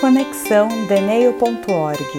Conexão Deneio.org.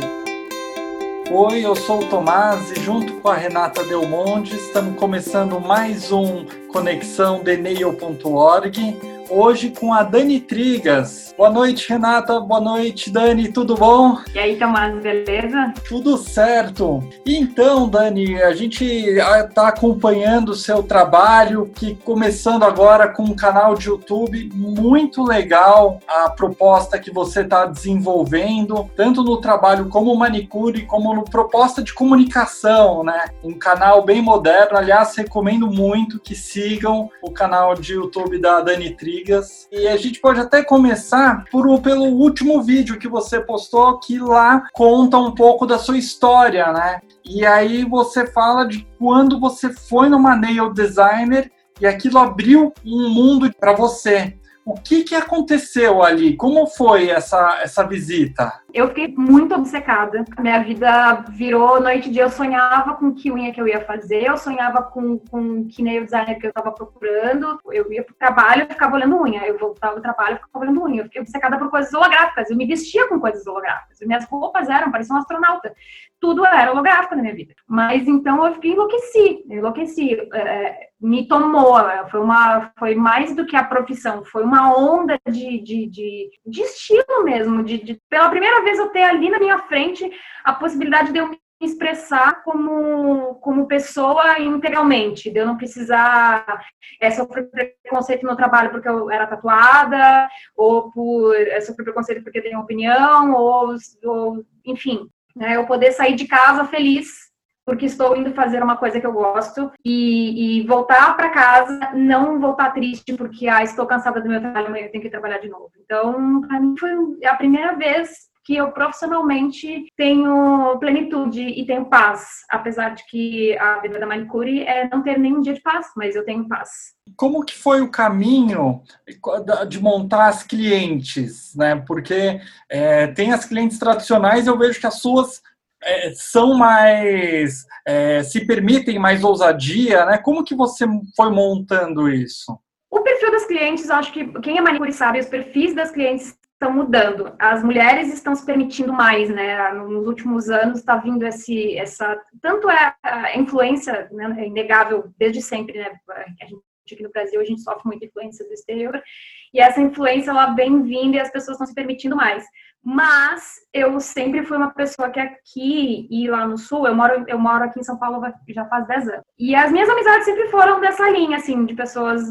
Oi, eu sou o Tomás e junto com a Renata Del Monte estamos começando mais um Conexão Deneio.org. Hoje com a Dani Trigas. Boa noite, Renata. Boa noite, Dani. Tudo bom? E aí, Tomás, beleza? Tudo certo. Então, Dani, a gente está acompanhando o seu trabalho, que começando agora com um canal de YouTube muito legal, a proposta que você está desenvolvendo, tanto no trabalho como manicure, como no proposta de comunicação, né? Um canal bem moderno. Aliás, recomendo muito que sigam o canal de YouTube da Dani Trigas. E a gente pode até começar por, pelo último vídeo que você postou, que lá conta um pouco da sua história, né? E aí você fala de quando você foi numa nail designer e aquilo abriu um mundo para você. O que, que aconteceu ali? Como foi essa, essa visita? Eu fiquei muito obcecada. Minha vida virou noite e dia. Eu sonhava com que unha que eu ia fazer, eu sonhava com, com que nail designer que eu estava procurando. Eu ia pro trabalho e ficava olhando unha. Eu voltava do trabalho e ficava olhando unha. Eu fiquei obcecada por coisas holográficas. Eu me vestia com coisas holográficas. Minhas roupas eram, parecia um astronauta. Tudo era holográfico na minha vida. Mas então eu fiquei enlouqueci. Enlouqueci. É, me tomou. Foi, uma, foi mais do que a profissão. Foi uma onda de, de, de, de estilo mesmo. De, de, pela primeira vez eu ter ali na minha frente a possibilidade de eu me expressar como, como pessoa integralmente, de eu não precisar é, sofrer preconceito no trabalho porque eu era tatuada, ou por é, sofrer preconceito porque tenho opinião, ou, ou enfim, né, eu poder sair de casa feliz porque estou indo fazer uma coisa que eu gosto e, e voltar para casa, não voltar triste porque ah, estou cansada do meu trabalho, amanhã eu tenho que trabalhar de novo. Então, para mim foi a primeira vez que eu profissionalmente tenho plenitude e tenho paz, apesar de que a vida da manicure é não ter nenhum dia de paz, mas eu tenho paz. Como que foi o caminho de montar as clientes, né? Porque é, tem as clientes tradicionais, eu vejo que as suas é, são mais é, se permitem mais ousadia, né? Como que você foi montando isso? O perfil das clientes, acho que quem é manicure sabe, os perfis das clientes estão mudando. As mulheres estão se permitindo mais, né? Nos últimos anos está vindo esse, essa, tanto é a influência, né, é inegável desde sempre, né? A gente aqui no Brasil a gente sofre muita influência do exterior e essa influência ela vem vindo e as pessoas estão se permitindo mais. Mas eu sempre fui uma pessoa que aqui e lá no sul, eu moro, eu moro aqui em São Paulo já faz 10 anos. E as minhas amizades sempre foram dessa linha, assim, de pessoas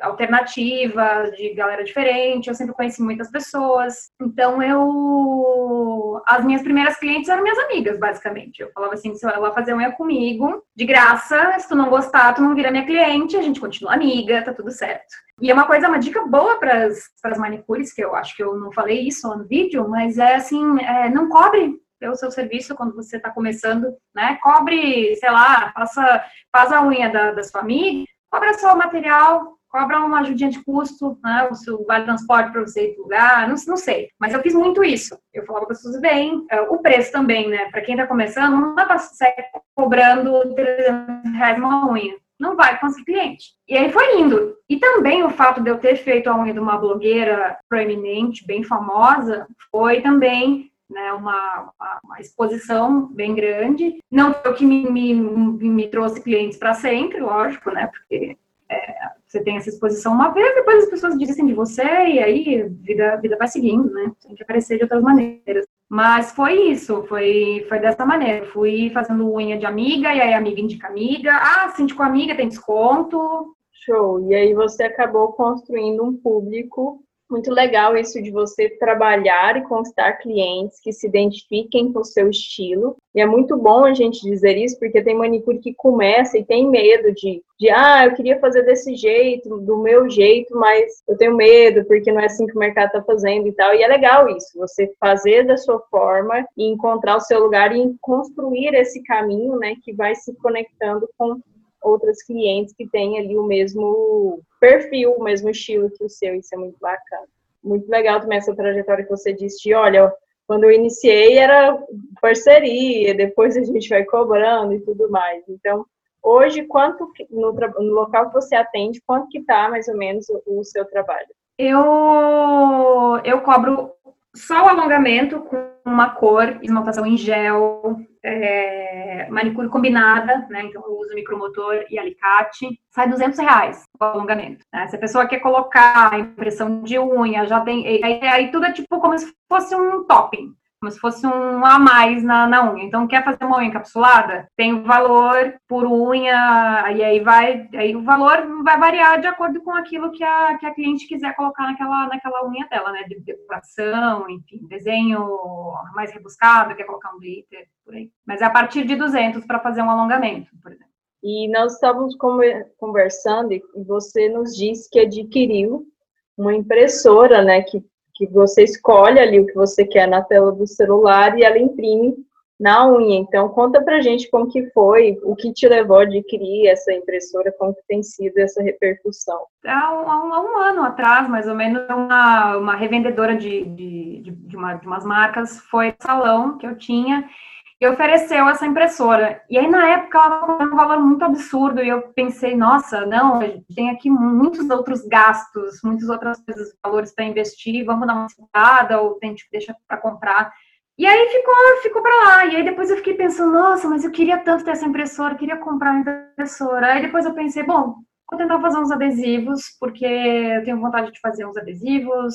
alternativas, de galera diferente. Eu sempre conheci muitas pessoas. Então eu. As minhas primeiras clientes eram minhas amigas, basicamente. Eu falava assim: se ela fazer unha comigo, de graça, se tu não gostar, tu não vira minha cliente, a gente continua amiga, tá tudo certo. E é uma coisa, uma dica boa para as manicures, que eu acho que eu não falei isso no vídeo, mas é assim, é, não cobre pelo seu serviço quando você está começando, né? Cobre, sei lá, faça, faz a unha da, da sua amiga, cobra só o material, cobra uma ajudinha de custo, né? O seu vale transporte para você ir para lugar, não, não sei. Mas eu fiz muito isso. Eu falava para as pessoas, bem, é, o preço também, né? Para quem está começando, não dá para sair cobrando 300 reais uma unha não vai conseguir cliente. E aí foi indo. E também o fato de eu ter feito a unha de uma blogueira proeminente, bem famosa, foi também né, uma, uma, uma, exposição bem grande. Não foi o que me, me, me trouxe clientes para sempre, lógico, né? Porque é, você tem essa exposição uma vez, depois as pessoas dizem de você, e aí a vida, vida vai seguindo, né? Tem que aparecer de outras maneiras. Mas foi isso, foi, foi dessa maneira. Fui fazendo unha de amiga, e aí amiga indica amiga. Ah, com amiga tem desconto. Show. E aí você acabou construindo um público muito legal isso de você trabalhar e conquistar clientes que se identifiquem com o seu estilo. E é muito bom a gente dizer isso, porque tem manicure que começa e tem medo de, de ah, eu queria fazer desse jeito, do meu jeito, mas eu tenho medo, porque não é assim que o mercado está fazendo e tal. E é legal isso, você fazer da sua forma e encontrar o seu lugar e construir esse caminho, né, que vai se conectando com outras clientes que têm ali o mesmo perfil, o mesmo estilo que o seu, isso é muito bacana. Muito legal também essa trajetória que você disse de, olha, quando eu iniciei era parceria, depois a gente vai cobrando e tudo mais. Então, hoje, quanto no, no local que você atende, quanto que está mais ou menos o, o seu trabalho? Eu, eu cobro só o alongamento com uma cor, esmaltação em gel, é, manicure combinada, né? Então eu uso micromotor e alicate, sai 200 reais o alongamento. Né? Se a pessoa quer colocar impressão de unha, já tem. Aí, aí tudo é tipo como se fosse um topping como se fosse um a mais na, na unha. Então, quer fazer uma unha encapsulada? Tem o valor por unha, e aí vai, aí o valor vai variar de acordo com aquilo que a, que a cliente quiser colocar naquela, naquela unha dela, né? De decoração, enfim, desenho mais rebuscado, quer colocar um glitter, por aí. Mas é a partir de 200 para fazer um alongamento, por exemplo. E nós estávamos conversando e você nos disse que adquiriu uma impressora, né, que que você escolhe ali o que você quer na tela do celular e ela imprime na unha. Então, conta pra gente como que foi, o que te levou a adquirir essa impressora, como que tem sido essa repercussão. Há um, há um ano atrás, mais ou menos, uma, uma revendedora de, de, de, uma, de umas marcas foi no salão que eu tinha e ofereceu essa impressora. E aí, na época, ela estava um valor muito absurdo, e eu pensei, nossa, não, tem aqui muitos outros gastos, muitas outras coisas, valores para investir, vamos dar uma segurada, ou tem, tipo, deixa para comprar. E aí ficou, ficou para lá. E aí depois eu fiquei pensando, nossa, mas eu queria tanto ter essa impressora, queria comprar uma impressora. Aí depois eu pensei, bom, vou tentar fazer uns adesivos, porque eu tenho vontade de fazer uns adesivos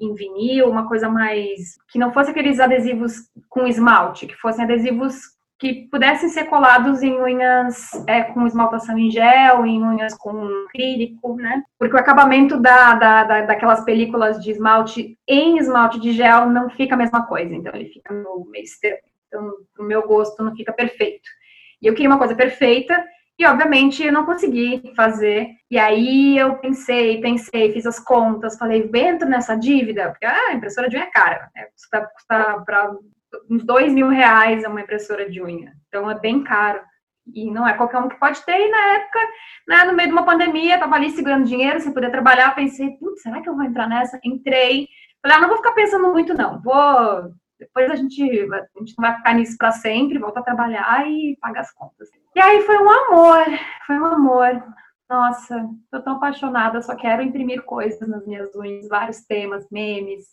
em vinil, uma coisa mais. que não fosse aqueles adesivos com esmalte, que fossem adesivos que pudessem ser colados em unhas é, com esmaltação em gel, em unhas com acrílico, né? Porque o acabamento da, da, da, daquelas películas de esmalte em esmalte de gel não fica a mesma coisa, então ele fica no meio. Então, no meu gosto, não fica perfeito. E eu queria uma coisa perfeita, e, obviamente, eu não consegui fazer. E aí eu pensei, pensei, fiz as contas, falei, entro nessa dívida, porque ah, a impressora de unha é cara, né? custa, custa para uns dois mil reais uma impressora de unha. Então é bem caro. E não é qualquer um que pode ter. E na época, né, no meio de uma pandemia, tava ali segurando dinheiro, sem poder trabalhar, pensei, putz, será que eu vou entrar nessa? Entrei. Falei, ah, não vou ficar pensando muito, não. Vou. Depois a gente, a gente não vai ficar nisso para sempre, volta a trabalhar e paga as contas. E aí foi um amor, foi um amor. Nossa, tô tão apaixonada, só quero imprimir coisas nas minhas unhas, vários temas, memes.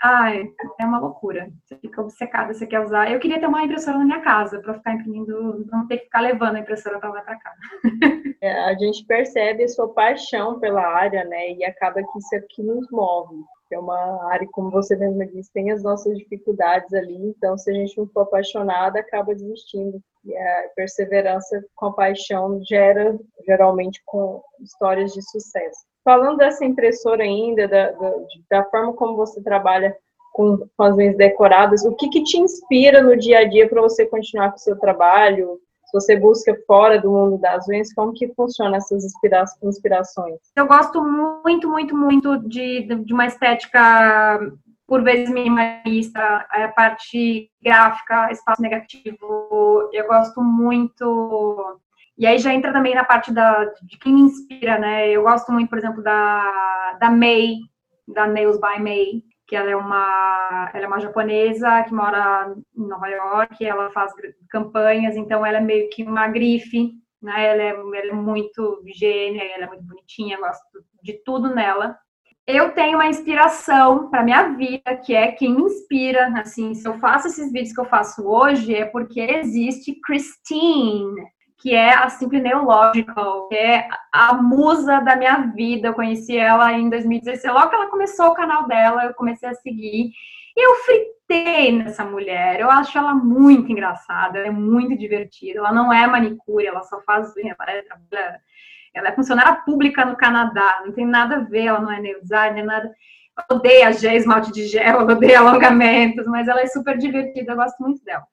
Ai, é uma loucura. Você fica obcecada, você quer usar. Eu queria ter uma impressora na minha casa para ficar imprimindo, não ter que ficar levando a impressora para lá para cá. É, a gente percebe a sua paixão pela área, né? E acaba que isso é que nos move é uma área, como você mesmo disse, tem as nossas dificuldades ali, então se a gente não for apaixonada, acaba desistindo. E a perseverança com a paixão gera, geralmente, com histórias de sucesso. Falando dessa impressora ainda, da, da, da forma como você trabalha com, com as unhas decoradas, o que, que te inspira no dia a dia para você continuar com o seu trabalho? Se você busca fora do mundo das unhas, como que funciona essas inspira inspirações? Eu gosto muito, muito, muito de, de uma estética por vezes minimalista, a parte gráfica, espaço negativo. Eu gosto muito. E aí já entra também na parte da, de quem me inspira, né? Eu gosto muito, por exemplo, da, da May, da Nails by May que ela é uma, ela é uma japonesa que mora em Nova York, ela faz campanhas, então ela é meio que uma grife, né? Ela é, ela é muito gênia, ela é muito bonitinha, gosto de tudo nela. Eu tenho uma inspiração para minha vida, que é quem me inspira, assim, se eu faço esses vídeos que eu faço hoje é porque existe Christine, que é a Simple Neological, que é a musa da minha vida. Eu conheci ela em 2016. Logo que ela começou o canal dela, eu comecei a seguir. E eu fritei nessa mulher. Eu acho ela muito engraçada, ela é muito divertida. Ela não é manicure, ela só faz unha, ela ela é funcionária pública no Canadá, não tem nada a ver, ela não é nail designer, nada. Eu odeio a gel, esmalte de gel, eu odeio alongamentos, mas ela é super divertida, eu gosto muito dela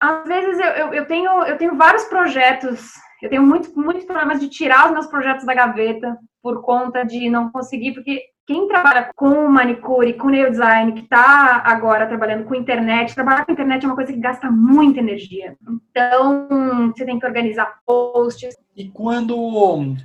às vezes eu, eu, eu, tenho, eu tenho vários projetos, eu tenho muito, muitos problemas de tirar os meus projetos da gaveta por conta de não conseguir, porque quem trabalha com manicure, com nail design, que está agora trabalhando com internet, trabalhar com internet é uma coisa que gasta muita energia. Então, você tem que organizar posts, E quando,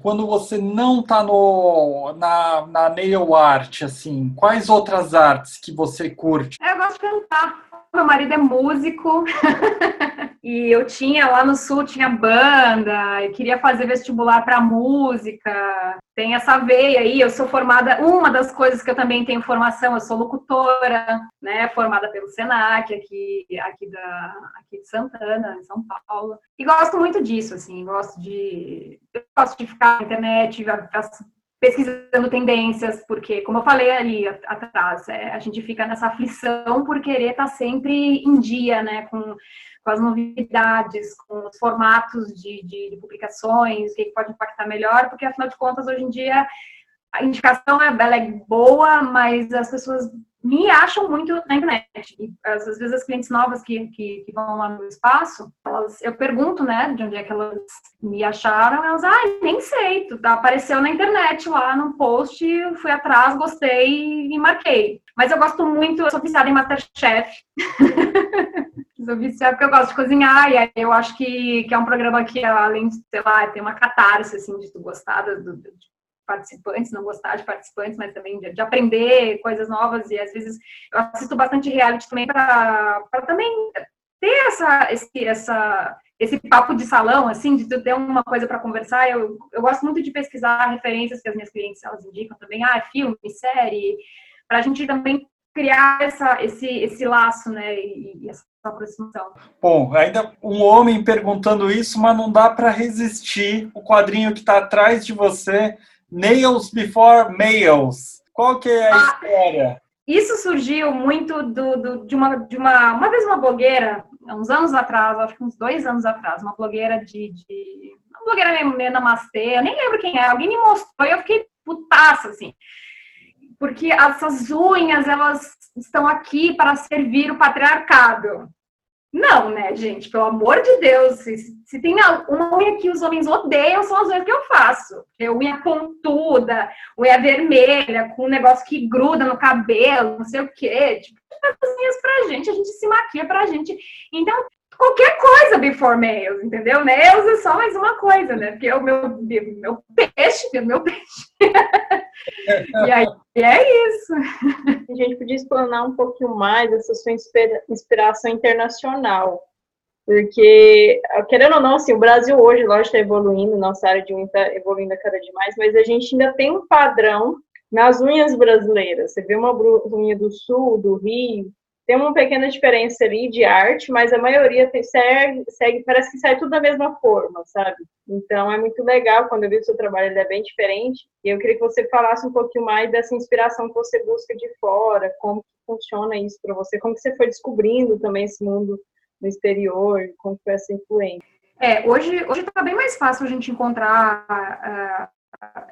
quando você não está na, na nail art, assim, quais outras artes que você curte? Eu gosto de cantar. Meu marido é músico. E eu tinha lá no sul, tinha banda, eu queria fazer vestibular para música. Tem essa veia aí, eu sou formada, uma das coisas que eu também tenho formação, eu sou locutora, né, formada pelo Senac aqui aqui da aqui de Santana, em São Paulo. E gosto muito disso, assim, gosto de eu gosto de ficar na internet, pesquisando tendências, porque, como eu falei ali atrás, é, a gente fica nessa aflição por querer estar tá sempre em dia, né, com com as novidades, com os formatos de, de, de publicações, o que pode impactar melhor, porque afinal de contas, hoje em dia, a indicação é, ela é boa, mas as pessoas me acham muito na internet. E às vezes as clientes novas que, que, que, vão lá no espaço, elas, eu pergunto, né, de onde é que elas me acharam, elas, ah, nem sei, tu apareceu na internet lá no post, fui atrás, gostei e marquei. Mas eu gosto muito, eu sou viciada em Masterchef. sou viciada porque eu gosto de cozinhar, e eu acho que, que é um programa que, além de, sei lá, tem uma catarse, assim, de tu gostar do, do, participantes, não gostar de participantes, mas também de, de, aprender coisas novas, e às vezes eu assisto bastante reality também para também ter essa, esse, essa, esse papo de salão, assim, de ter uma coisa para conversar. Eu, eu gosto muito de pesquisar referências que as minhas clientes elas indicam também, ah, filme, série, para a gente também criar essa, esse, esse laço, né, e, e essa aproximação. Bom, ainda um homem perguntando isso, mas não dá para resistir. O quadrinho que está atrás de você, Nails Before Males. Qual que é a ah, história? Isso surgiu muito do, do, de, uma, de uma, uma vez uma blogueira, uns anos atrás, acho que uns dois anos atrás, uma blogueira de, de uma blogueira meio, meio namastê, eu nem lembro quem é, alguém me mostrou e eu fiquei putaça, assim porque essas unhas elas estão aqui para servir o patriarcado. Não, né, gente? Pelo amor de Deus, se, se tem uma unha que os homens odeiam, são as unhas que eu faço. É unha pontuda, unha vermelha, com um negócio que gruda no cabelo, não sei o quê. Tipo, as unhas pra gente, a gente se maquia pra gente. Então, qualquer coisa before males, entendeu? Nails é só mais uma coisa, né? Porque é o meu, meu peixe, meu peixe. e aí é isso. Gente podia explanar um pouquinho mais essa sua inspiração internacional. Porque, querendo ou não, assim, o Brasil hoje, lógico, está evoluindo, nossa área de unha está evoluindo a cada dia mais, mas a gente ainda tem um padrão nas unhas brasileiras. Você vê uma unha do Sul, do Rio, tem uma pequena diferença ali de arte, mas a maioria tem, segue, segue, parece que sai tudo da mesma forma, sabe? Então é muito legal quando eu vi o seu trabalho, ele é bem diferente. E eu queria que você falasse um pouquinho mais dessa inspiração que você busca de fora, como funciona isso para você, como que você foi descobrindo também esse mundo no exterior, como foi essa influência. É, hoje está bem mais fácil a gente encontrar uh,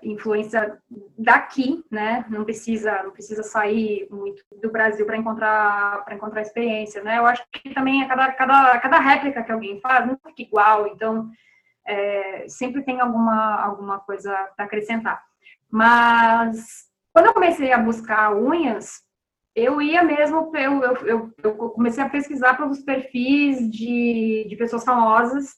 influência daqui, né? Não precisa, não precisa sair muito do Brasil para encontrar para encontrar experiência, né? Eu acho que também a cada, cada, cada réplica que alguém faz não fica igual, então é, sempre tem alguma alguma coisa para acrescentar. Mas quando eu comecei a buscar unhas, eu ia mesmo, eu, eu, eu comecei a pesquisar pelos perfis de, de pessoas famosas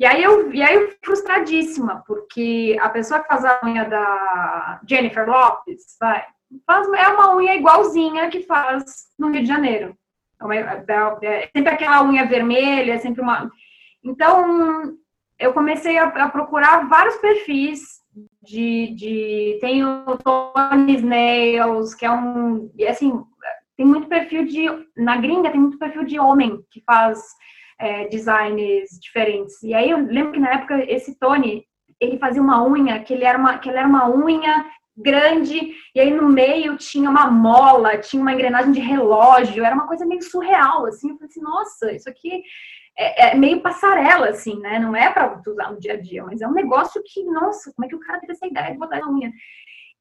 e aí eu, e aí eu frustradíssima, porque a pessoa que faz a unha da Jennifer Lopes, vai, faz, é uma unha igualzinha que faz no Rio de Janeiro. É, é, é sempre aquela unha vermelha, é sempre uma. Então, eu comecei a, a procurar vários perfis de, de. Tem o Tony Snails, que é um. Assim, tem muito perfil de. Na gringa, tem muito perfil de homem que faz é, designs diferentes. E aí eu lembro que na época esse Tony, ele fazia uma unha, que ele era uma, que ele era uma unha grande, e aí no meio tinha uma mola, tinha uma engrenagem de relógio, era uma coisa meio surreal, assim, eu falei assim, nossa, isso aqui é, é meio passarela, assim, né, não é para usar no dia a dia, mas é um negócio que, nossa, como é que o cara teve essa ideia de botar na unha?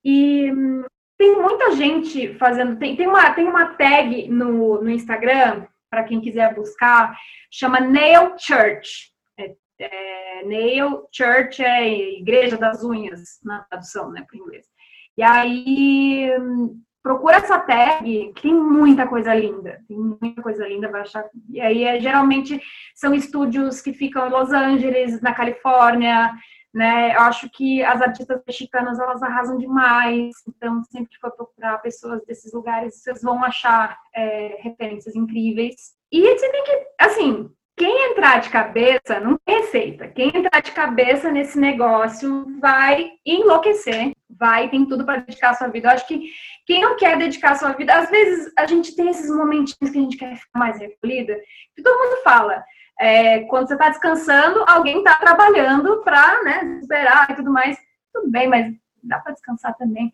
E hum, tem muita gente fazendo, tem, tem, uma, tem uma tag no, no Instagram, para quem quiser buscar, chama Nail Church. É, é, Nail Church é Igreja das Unhas, na tradução, né, para inglês. E aí, procura essa tag, tem muita coisa linda, tem muita coisa linda, vai achar. E aí, é, geralmente, são estúdios que ficam em Los Angeles, na Califórnia, né? Eu acho que as artistas mexicanas elas arrasam demais, então sempre que for procurar pessoas desses lugares, vocês vão achar é, referências incríveis. E você tem que, assim, quem entrar de cabeça não tem receita. Quem entrar de cabeça nesse negócio vai enlouquecer, vai, tem tudo para dedicar sua vida. Eu acho que quem não quer dedicar sua vida, às vezes a gente tem esses momentinhos que a gente quer ficar mais recolhida, que todo mundo fala. É, quando você está descansando, alguém está trabalhando para né, esperar e tudo mais. Tudo bem, mas dá para descansar também.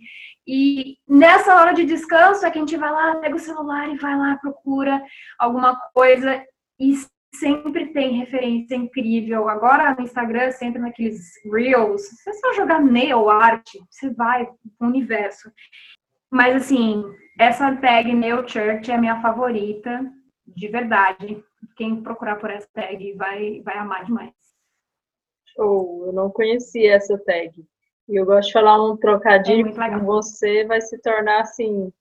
E nessa hora de descanso é que a gente vai lá, pega o celular e vai lá, procura alguma coisa e sempre tem referência incrível. Agora no Instagram, entra naqueles Reels, você só jogar nail art, você vai pro universo. Mas assim, essa tag Nail Church é a minha favorita, de verdade quem procurar por essa tag vai, vai amar demais. Show, eu não conhecia essa tag. E eu gosto de falar um trocadilho é com você, vai se tornar assim,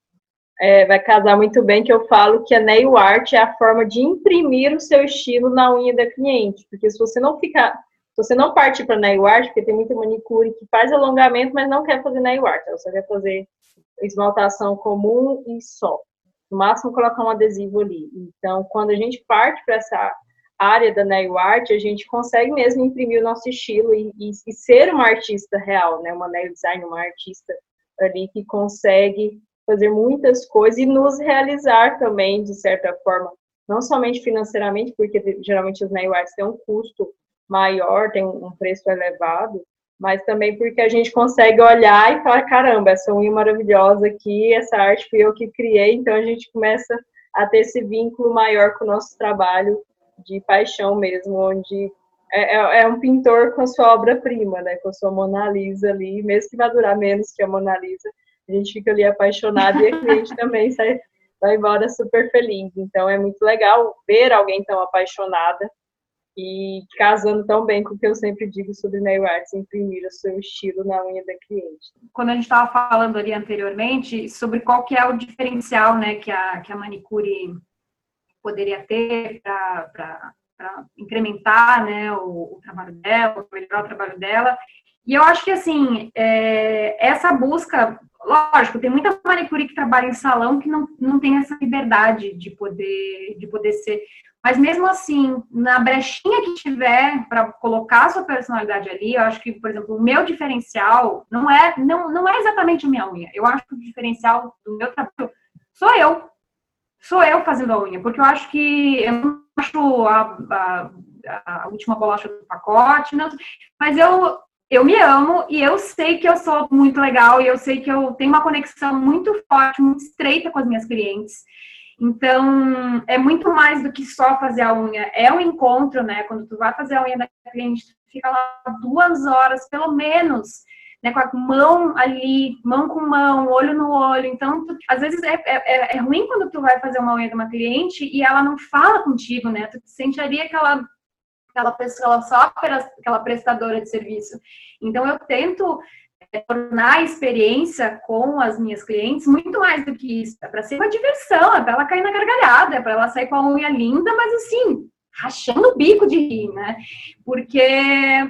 é, vai casar muito bem, que eu falo que a nail art é a forma de imprimir o seu estilo na unha da cliente. Porque se você não ficar, se você não partir para nail art, porque tem muita manicure que faz alongamento, mas não quer fazer nail art, ela só quer fazer esmaltação comum e só no máximo colocar um adesivo ali. Então, quando a gente parte para essa área da nail art, a gente consegue mesmo imprimir o nosso estilo e, e, e, ser uma artista real, né? Uma nail design, uma artista ali que consegue fazer muitas coisas e nos realizar também, de certa forma, não somente financeiramente, porque geralmente os nail arts têm um custo maior, tem um preço elevado, mas também porque a gente consegue olhar e falar, caramba, essa unha maravilhosa aqui, essa arte fui eu que criei, então a gente começa a ter esse vínculo maior com o nosso trabalho de paixão mesmo, onde é, é, é um pintor com a sua obra-prima, né, com a sua Mona Lisa ali, mesmo que vá durar menos que a Mona Lisa, a gente fica ali apaixonado e a cliente também sai, vai embora super feliz. Então é muito legal ver alguém tão apaixonada e casando tão bem com o que eu sempre digo sobre nail arts, imprimir o seu estilo na unha da cliente. Quando a gente estava falando ali anteriormente sobre qual que é o diferencial né, que, a, que a manicure poderia ter para incrementar né, o, o, trabalho dela, melhorar o trabalho dela, e eu acho que, assim, é, essa busca, lógico, tem muita manicure que trabalha em salão que não, não tem essa liberdade de poder, de poder ser mas mesmo assim, na brechinha que tiver para colocar a sua personalidade ali, eu acho que, por exemplo, o meu diferencial não é não, não é exatamente a minha unha. Eu acho que o diferencial do meu trabalho sou eu. Sou eu fazendo a unha, porque eu acho que eu não acho a, a, a última bolacha do pacote, não, mas eu eu me amo e eu sei que eu sou muito legal e eu sei que eu tenho uma conexão muito forte, muito estreita com as minhas clientes. Então, é muito mais do que só fazer a unha. É um encontro, né? Quando tu vai fazer a unha da cliente, tu fica lá duas horas, pelo menos, né? Com a mão ali, mão com mão, olho no olho. Então, tu, às vezes é, é, é, ruim quando tu vai fazer uma unha de uma cliente e ela não fala contigo, né? Tu sentiria aquela aquela pessoa, só aquela prestadora de serviço. Então, eu tento é tornar a experiência com as minhas clientes muito mais do que isso. É para ser uma diversão, é para ela cair na gargalhada, é para ela sair com a unha linda, mas assim, rachando o bico de rir, né? Porque, é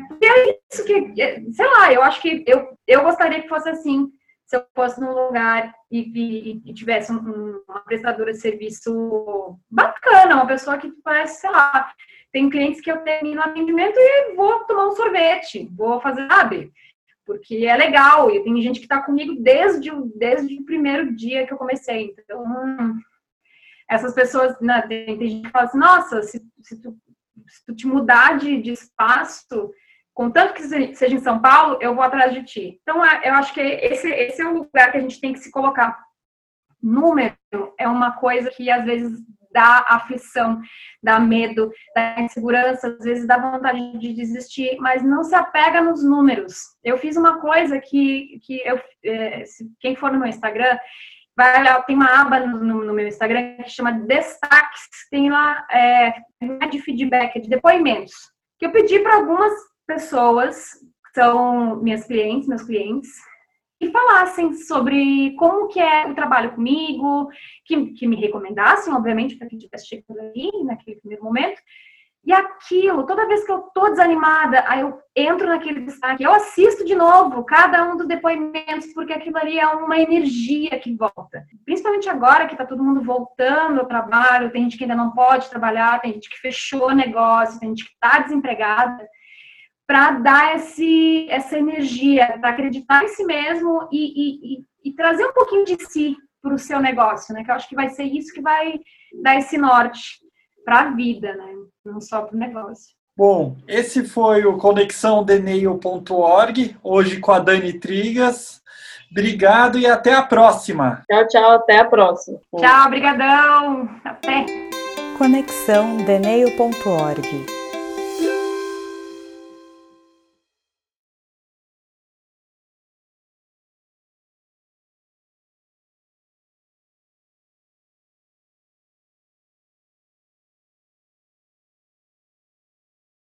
isso que, é, sei lá, eu acho que eu, eu gostaria que fosse assim. Se eu fosse num lugar e, e, e tivesse um, uma prestadora de serviço bacana, uma pessoa que parece, sei lá, tem clientes que eu termino o atendimento e vou tomar um sorvete, vou fazer, sabe? porque é legal, e tem gente que está comigo desde, desde o primeiro dia que eu comecei. Então, essas pessoas, né, tem, tem, gente que fala assim, nossa, se, se, tu, se tu te mudar de, de espaço, contanto que seja em São Paulo, eu vou atrás de ti. Então, é, eu acho que esse, esse é o lugar que a gente tem que se colocar. Número é uma coisa que às vezes dá aflição, dá medo, dá insegurança, às vezes dá vontade de desistir, mas não se apega nos números. Eu fiz uma coisa que, que eu, é, quem for no meu Instagram, vai tem uma aba no, no, meu Instagram que chama Destaques, tem lá é de feedback, de depoimentos, que eu pedi para algumas pessoas, que são minhas clientes, meus clientes, e falassem sobre como que é o trabalho comigo, que, que me recomendassem, obviamente, para quem estivesse chegando ali naquele primeiro momento, E aquilo, toda vez que eu tô desanimada, aí eu entro naquele destaque, eu assisto de novo cada um dos depoimentos, porque aquilo ali é uma energia que volta. Principalmente agora que tá todo mundo voltando ao trabalho, tem gente que ainda não pode trabalhar, tem gente que fechou negócio, tem gente que tá desempregada, para dar esse, essa energia, para acreditar em si mesmo e, e, e, e trazer um pouquinho de si para o seu negócio, né? Que eu acho que vai ser isso que vai dar esse norte para a vida, né? Não só para o negócio. Bom, esse foi o conexãodeneio.org, hoje com a Dani Trigas. Obrigado e até a próxima. Tchau, tchau, até a próxima. Tchau, brigadão. Até. Conexão Deneio.org